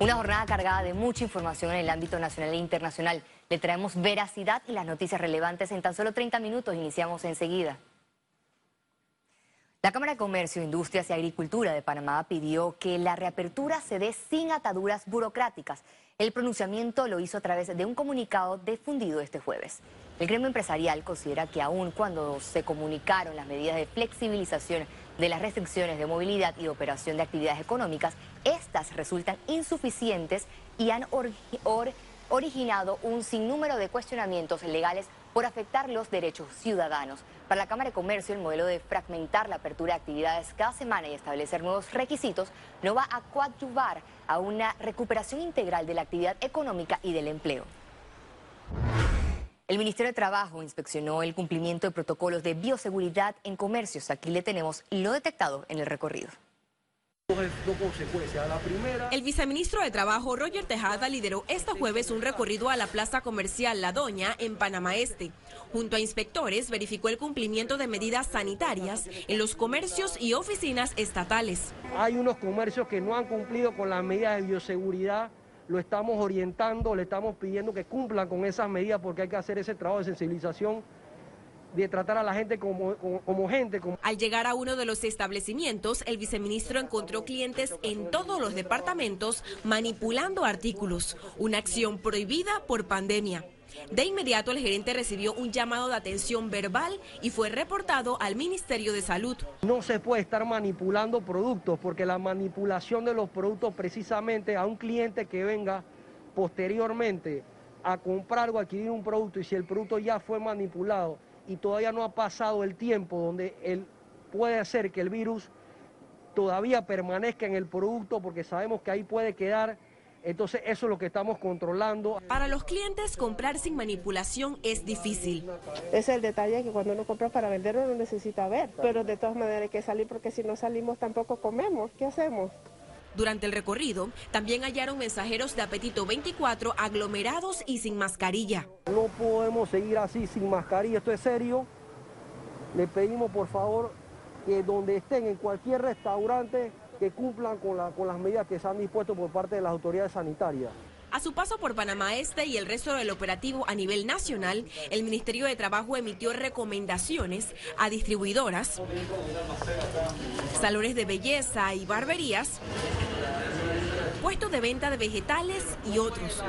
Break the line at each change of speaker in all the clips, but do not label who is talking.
Una jornada cargada de mucha información en el ámbito nacional e internacional. Le traemos veracidad y las noticias relevantes en tan solo 30 minutos. Iniciamos enseguida. La Cámara de Comercio, Industrias y Agricultura de Panamá pidió que la reapertura se dé sin ataduras burocráticas. El pronunciamiento lo hizo a través de un comunicado difundido este jueves. El gremio empresarial considera que aun cuando se comunicaron las medidas de flexibilización de las restricciones de movilidad y operación de actividades económicas, estas resultan insuficientes y han originado un sinnúmero de cuestionamientos legales por afectar los derechos ciudadanos. Para la Cámara de Comercio, el modelo de fragmentar la apertura de actividades cada semana y establecer nuevos requisitos no va a coadyuvar a una recuperación integral de la actividad económica y del empleo. El Ministerio de Trabajo inspeccionó el cumplimiento de protocolos de bioseguridad en comercios. Aquí le tenemos lo detectado en el recorrido.
El viceministro de Trabajo, Roger Tejada, lideró este jueves un recorrido a la plaza comercial La Doña en Panamá Este. Junto a inspectores, verificó el cumplimiento de medidas sanitarias en los comercios y oficinas estatales.
Hay unos comercios que no han cumplido con las medidas de bioseguridad lo estamos orientando, le estamos pidiendo que cumplan con esas medidas porque hay que hacer ese trabajo de sensibilización de tratar a la gente como, como, gente.
Al llegar a uno de los establecimientos, el viceministro encontró clientes en todos los departamentos manipulando artículos, una acción prohibida por pandemia. De inmediato el gerente recibió un llamado de atención verbal y fue reportado al Ministerio de Salud.
No se puede estar manipulando productos porque la manipulación de los productos precisamente a un cliente que venga posteriormente a comprar o adquirir un producto y si el producto ya fue manipulado y todavía no ha pasado el tiempo donde él puede hacer que el virus todavía permanezca en el producto porque sabemos que ahí puede quedar entonces eso es lo que estamos controlando.
Para los clientes comprar sin manipulación es difícil.
Es el detalle que cuando uno compra para vender uno necesita ver, pero de todas maneras hay que salir porque si no salimos tampoco comemos. ¿Qué hacemos?
Durante el recorrido también hallaron mensajeros de apetito 24 aglomerados y sin mascarilla.
No podemos seguir así sin mascarilla, esto es serio. Le pedimos por favor que donde estén en cualquier restaurante que cumplan con, las medidas que se han dispuesto por parte de las autoridades sanitarias.
A su paso por Panamá Este y el resto del operativo a nivel nacional, el Ministerio de Trabajo emitió recomendaciones a distribuidoras, salones de belleza y barberías, puestos de venta de vegetales y otros,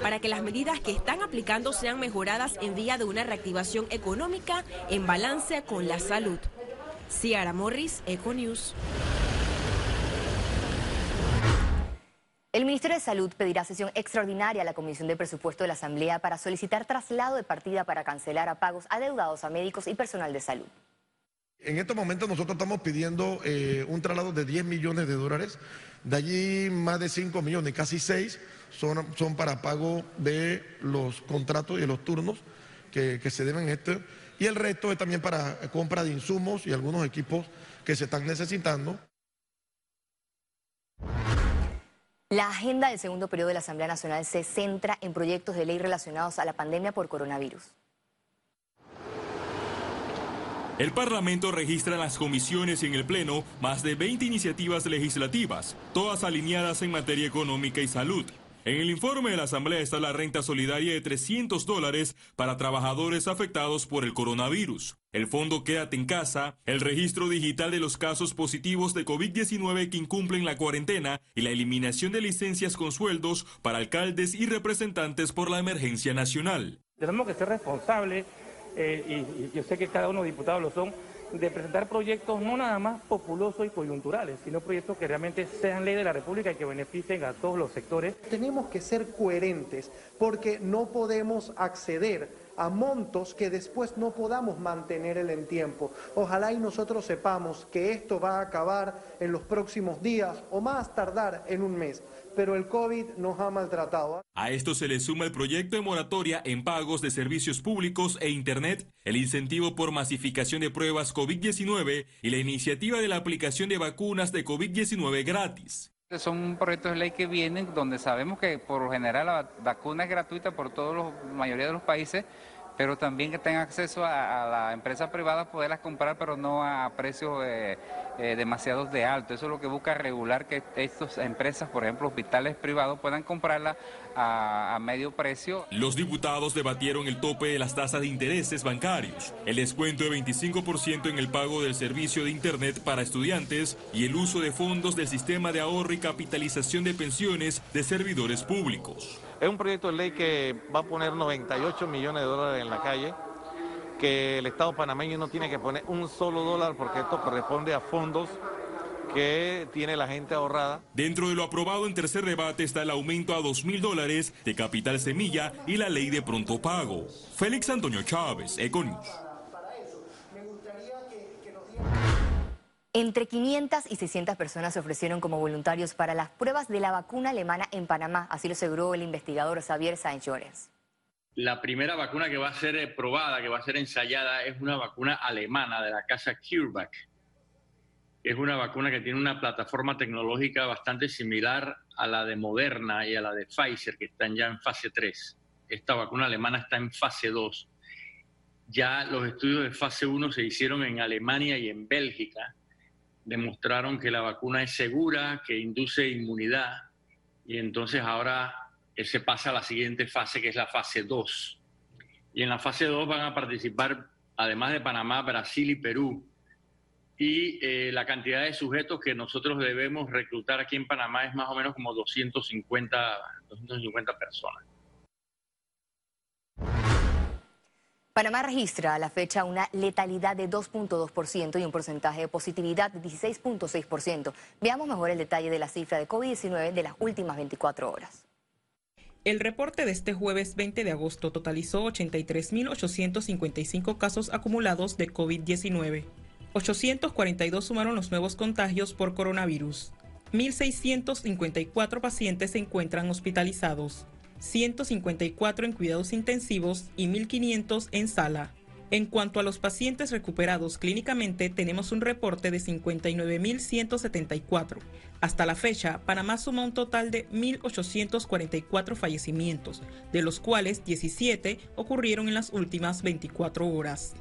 para que las medidas que están aplicando sean mejoradas en vía de una reactivación económica en balance con la salud. Ciara Morris, Econews.
El Ministerio de Salud pedirá sesión extraordinaria a la Comisión de Presupuesto de la Asamblea para solicitar traslado de partida para cancelar a pagos adeudados a médicos y personal de salud.
En estos momentos nosotros estamos pidiendo eh, un traslado de 10 millones de dólares, de allí más de 5 millones, casi 6 son, son para pago de los contratos y de los turnos que, se deben este y el resto es también para compra de insumos y algunos equipos que se están necesitando.
La agenda del segundo periodo de la Asamblea Nacional se centra en proyectos de ley relacionados a la pandemia por coronavirus.
El Parlamento registra en las comisiones y en el Pleno más de 20 iniciativas legislativas, todas alineadas en materia económica y salud. En el informe de la Asamblea está la renta solidaria de 300 dólares para trabajadores afectados por el coronavirus, el fondo Quédate en casa, el registro digital de los casos positivos de COVID-19 que incumplen la cuarentena y la eliminación de licencias con sueldos para alcaldes y representantes por la emergencia nacional.
Tenemos que ser responsables, eh, y yo sé que cada uno de los diputados lo son, de presentar proyectos no nada más populosos y coyunturales, sino proyectos que realmente sean ley de la República y que beneficien a todos los sectores.
Tenemos que ser coherentes porque no podemos acceder a montos que después no podamos mantener en el tiempo. Ojalá y nosotros sepamos que esto va a acabar en los próximos días o más tardar en un mes pero el COVID nos ha maltratado.
A esto se le suma el proyecto de moratoria en pagos de servicios públicos e Internet, el incentivo por masificación de pruebas COVID-19 y la iniciativa de la aplicación de vacunas de COVID-19 gratis.
Son proyectos de ley que vienen donde sabemos que por lo general la vacuna es gratuita por toda la mayoría de los países, pero también que tengan acceso a, la empresa privada, poderlas comprar, pero no a precios eh, eh, demasiados de alto. Eso es lo que busca regular que estas empresas, por ejemplo, hospitales privados, puedan comprarla a, a, medio precio.
Los diputados debatieron el tope de las tasas de intereses bancarios, el descuento de 25% en el pago del servicio de Internet para estudiantes y el uso de fondos del sistema de ahorro y capitalización de pensiones de servidores públicos.
Es un proyecto de ley que va a poner 98 millones de dólares en la calle, que el Estado panameño no tiene que poner un solo dólar porque esto corresponde a fondos que tiene la gente ahorrada.
Dentro de lo aprobado en tercer debate está el aumento a 2 mil dólares de capital semilla y la ley de pronto pago. Félix Antonio Chávez, Econius.
Entre 500 y 600 personas se ofrecieron como voluntarios para las pruebas de la vacuna alemana en Panamá, así lo aseguró el investigador Xavier Sáenz Llores.
La primera vacuna que va a ser eh, probada, que va a ser ensayada, es una vacuna alemana de la casa CureVac. Es una vacuna que tiene una plataforma tecnológica bastante similar a la de Moderna y a la de Pfizer, que están ya en fase 3. Esta vacuna alemana está en fase 2. Ya los estudios de fase 1 se hicieron en Alemania y en Bélgica demostraron que la vacuna es segura, que induce inmunidad y entonces ahora se pasa a la siguiente fase que es la fase 2. Y en la fase 2 van a participar, además de Panamá, Brasil y Perú. Y eh, la cantidad de sujetos que nosotros debemos reclutar aquí en Panamá es más o menos como 250, 250 personas.
Panamá registra a la fecha una letalidad de 2.2% y un porcentaje de positividad de 16.6%. Veamos mejor el detalle de la cifra de COVID-19 de las últimas 24 horas.
El reporte de este jueves 20 de agosto totalizó 83.855 casos acumulados de COVID-19. 842 sumaron los nuevos contagios por coronavirus. 1.654 pacientes se encuentran hospitalizados. 154 en cuidados intensivos y 1.500 en sala. En cuanto a los pacientes recuperados clínicamente, tenemos un reporte de 59.174. Hasta la fecha, Panamá suma un total de 1.844 fallecimientos, de los cuales 17 ocurrieron en las últimas 24 horas.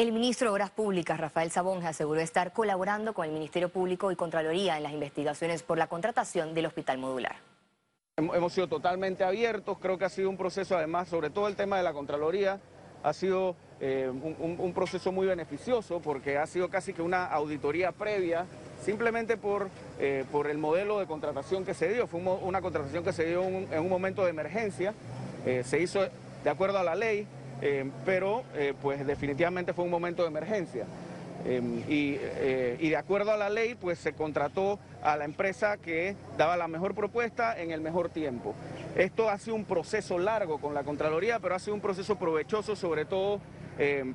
El ministro de Obras Públicas, Rafael Sabonja, aseguró estar colaborando con el Ministerio Público y Contraloría en las investigaciones por la contratación del hospital modular.
Hemos sido totalmente abiertos, creo que ha sido un proceso, además, sobre todo el tema de la Contraloría, ha sido eh, un, proceso muy beneficioso porque ha sido casi que una auditoría previa, simplemente por, eh, por el modelo de contratación que se dio. Fue una contratación que se dio en un momento de emergencia, eh, se hizo de acuerdo a la ley, eh, pero eh, pues definitivamente fue un momento de emergencia. Em, eh, y, de acuerdo a la ley, pues se contrató a la empresa que daba la mejor propuesta en el mejor tiempo. Esto ha sido un proceso largo con la Contraloría, pero ha sido un proceso provechoso sobre todo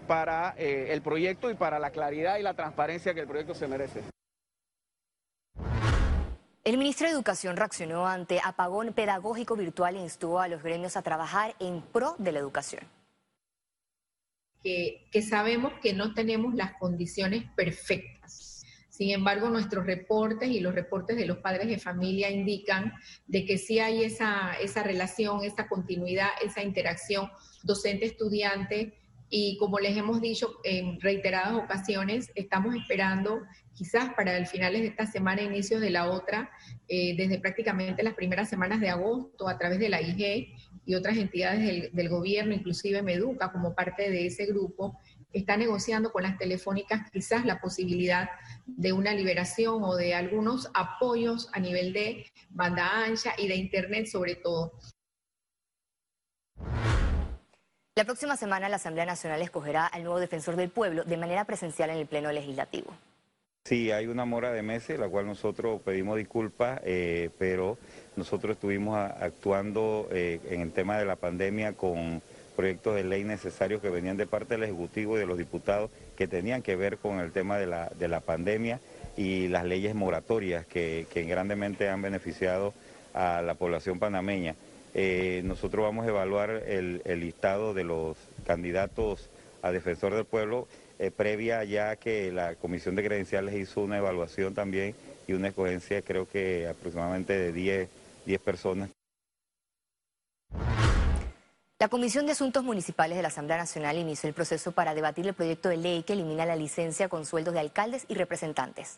para el proyecto y para la claridad y la transparencia que el proyecto se merece.
El ministro de Educación reaccionó ante apagón pedagógico virtual e instó a los gremios a trabajar en pro de la educación
que, sabemos que no tenemos las condiciones perfectas. Sin embargo, nuestros reportes y los reportes de los padres de familia indican de que sí hay esa, esa relación, esa continuidad, esa interacción docente-estudiante y como les hemos dicho en reiteradas ocasiones, estamos esperando quizás para el finales de esta semana, inicios de la otra, eh, desde prácticamente las primeras semanas de agosto a través de la IG y otras entidades del, gobierno, inclusive Meduca como parte de ese grupo, está negociando con las telefónicas quizás la posibilidad de una liberación o de algunos apoyos a nivel de banda ancha y de Internet sobre todo.
La próxima semana la Asamblea Nacional escogerá al nuevo defensor del pueblo de manera presencial en el Pleno Legislativo.
Sí, hay una mora de meses, la cual nosotros pedimos disculpas, eh, pero nosotros estuvimos actuando eh, en el tema de la pandemia con proyectos de ley necesarios que venían de parte del Ejecutivo y de los diputados que tenían que ver con el tema de la, de la pandemia y las leyes moratorias que, grandemente han beneficiado a la población panameña. Eh, nosotros vamos a evaluar el listado de los candidatos a defensor del pueblo eh, previa ya que la Comisión de Credenciales hizo una evaluación también y una escogencia creo que aproximadamente de 10, 10 personas.
La Comisión de Asuntos Municipales de la Asamblea Nacional inició el proceso para debatir el proyecto de ley que elimina la licencia con sueldos de alcaldes y representantes.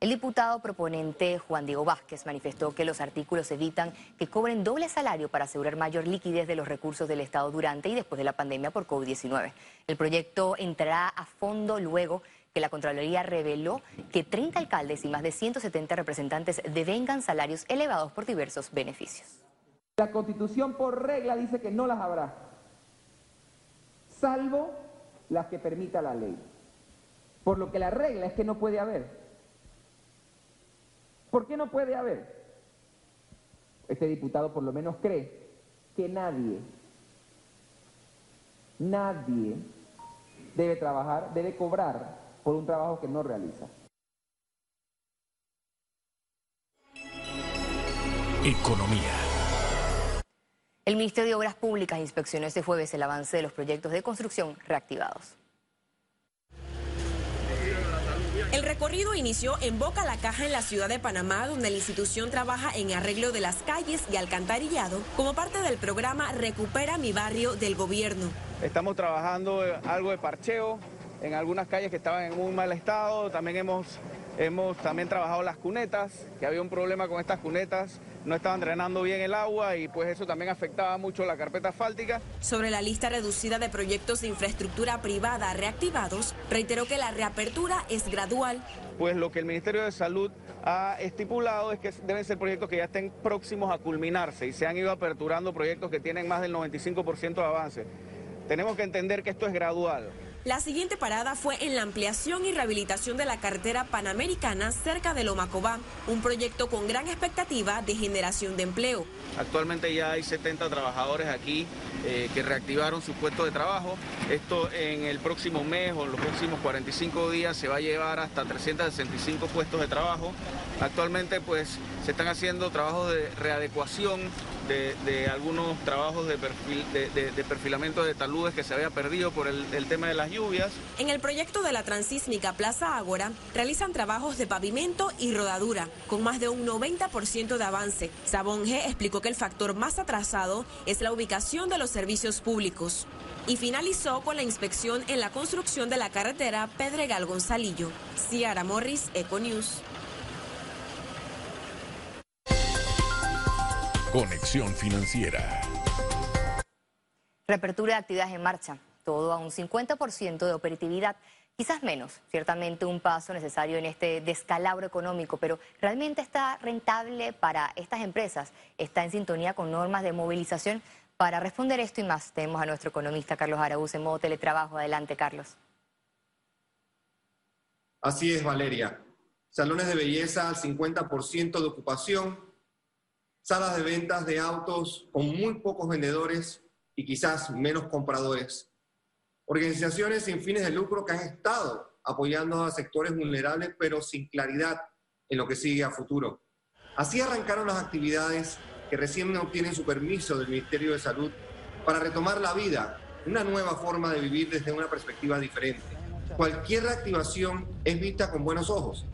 El diputado proponente Juan Diego Vázquez manifestó que los artículos evitan que cobren doble salario para asegurar mayor liquidez de los recursos del Estado durante y después de la pandemia por COVID-19. El proyecto entrará a fondo luego que la Contraloría reveló que 30 alcaldes y más de 170 representantes devengan salarios elevados por diversos beneficios.
La constitución por regla dice que no las habrá, salvo las que permita la ley. Por lo que la regla es que no puede haber. ¿Por qué no puede haber? Este diputado por lo menos cree que nadie, nadie debe trabajar, debe cobrar por un trabajo que no realiza.
Economía. El Ministerio de Obras Públicas inspeccionó este jueves el avance de los proyectos de construcción reactivados.
El recorrido inició en Boca la Caja en la ciudad de Panamá, donde la institución trabaja en arreglo de las calles y alcantarillado como parte del programa Recupera mi barrio del gobierno.
Estamos trabajando algo de parcheo en algunas calles que estaban en muy mal estado. También hemos, hemos también trabajado las cunetas, que había un problema con estas cunetas no estaban drenando bien el agua y pues eso también afectaba mucho la carpeta asfáltica.
Sobre la lista reducida de proyectos de infraestructura privada reactivados, reiteró que la reapertura es gradual.
Pues lo que el Ministerio de Salud ha estipulado es que deben ser proyectos que ya estén próximos a culminarse y se han ido aperturando proyectos que tienen más del 95% de avance. Tenemos que entender que esto es gradual.
La siguiente parada fue en la ampliación y rehabilitación de la carretera panamericana cerca de Lomacobá, un proyecto con gran expectativa de generación de empleo.
Actualmente ya hay 70 trabajadores aquí eh, que reactivaron su puesto de trabajo. Esto en el próximo mes o en los próximos 45 días se va a llevar hasta 365 puestos de trabajo. Actualmente pues se están haciendo trabajos de readecuación de, algunos trabajos de, de, perfilamiento de taludes que se había perdido por el, tema de las lluvias.
En el proyecto de la transísmica Plaza Ágora realizan trabajos de pavimento y rodadura, con más de un 90% de avance. Sabón G explicó que el factor más atrasado es la ubicación de los servicios públicos. Y finalizó con la inspección en la construcción de la carretera Pedregal Gonzalillo. Ciara Morris, Econews.
Conexión Financiera. Reapertura de actividades en marcha, todo a un 50% de operatividad, quizás menos, ciertamente un paso necesario en este descalabro económico, pero ¿realmente está rentable para estas empresas? ¿Está en sintonía con normas de movilización? Para responder esto y más, tenemos a nuestro economista Carlos Araúz en modo teletrabajo. Adelante, Carlos.
Así es, Valeria. Salones de belleza al 50% de ocupación, salas de ventas de autos con muy pocos vendedores y quizás menos compradores. Organizaciones sin fines de lucro que han estado apoyando a sectores vulnerables pero sin claridad en lo que sigue a futuro. Así arrancaron las actividades que recién obtienen su permiso del Ministerio de Salud para retomar la vida, una nueva forma de vivir desde una perspectiva diferente. Cualquier reactivación es vista con buenos ojos.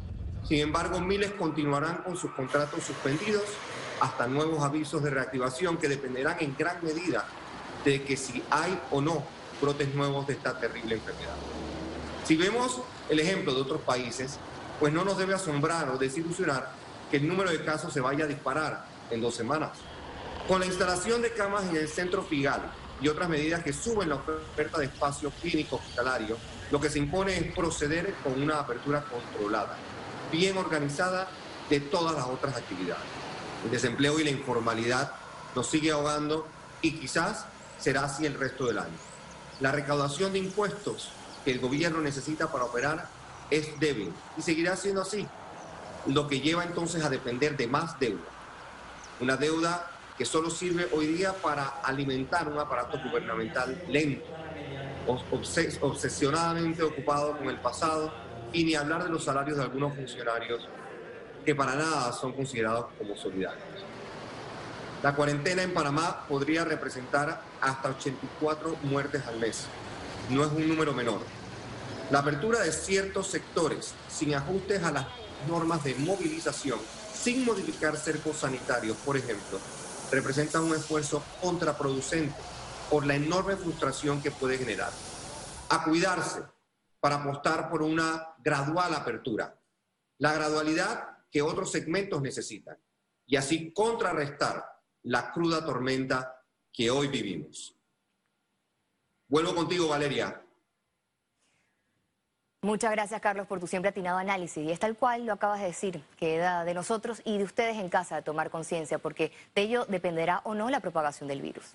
Sin embargo, miles continuarán con sus contratos suspendidos hasta nuevos avisos de reactivación que dependerán en gran medida de que si hay o no brotes nuevos de esta terrible enfermedad. Si vemos el ejemplo de otros países, pues no nos debe asombrar o desilusionar que el número de casos se vaya a disparar en dos semanas. Con la instalación de camas en el centro Figal y otras medidas que suben la oferta de espacio clínico hospitalario, lo que se impone es proceder con una apertura controlada, bien organizada de todas las otras actividades. El desempleo y la informalidad nos sigue ahogando y quizás será así el resto del año. La recaudación de impuestos que el gobierno necesita para operar es débil y seguirá siendo así, lo que lleva entonces a depender de más deuda. Una deuda que solo sirve hoy día para alimentar un aparato gubernamental lento, obsesionadamente ocupado con el pasado y ni hablar de los salarios de algunos funcionarios que para nada son considerados como solidarios. La cuarentena en Panamá podría representar hasta 84 muertes al mes. No es un número menor. La apertura de ciertos sectores sin ajustes a las normas de movilización, sin modificar cercos sanitarios, por ejemplo, representa un esfuerzo contraproducente por la enorme frustración que puede generar. A cuidarse para apostar por una gradual apertura, la gradualidad que otros segmentos necesitan y así contrarrestar la cruda tormenta que hoy vivimos. Vuelvo contigo, Valeria.
Muchas gracias, Carlos, por tu siempre atinado análisis. Y es tal cual lo acabas de decir, queda de nosotros y de ustedes en casa de tomar conciencia, porque de ello dependerá o no la propagación del virus.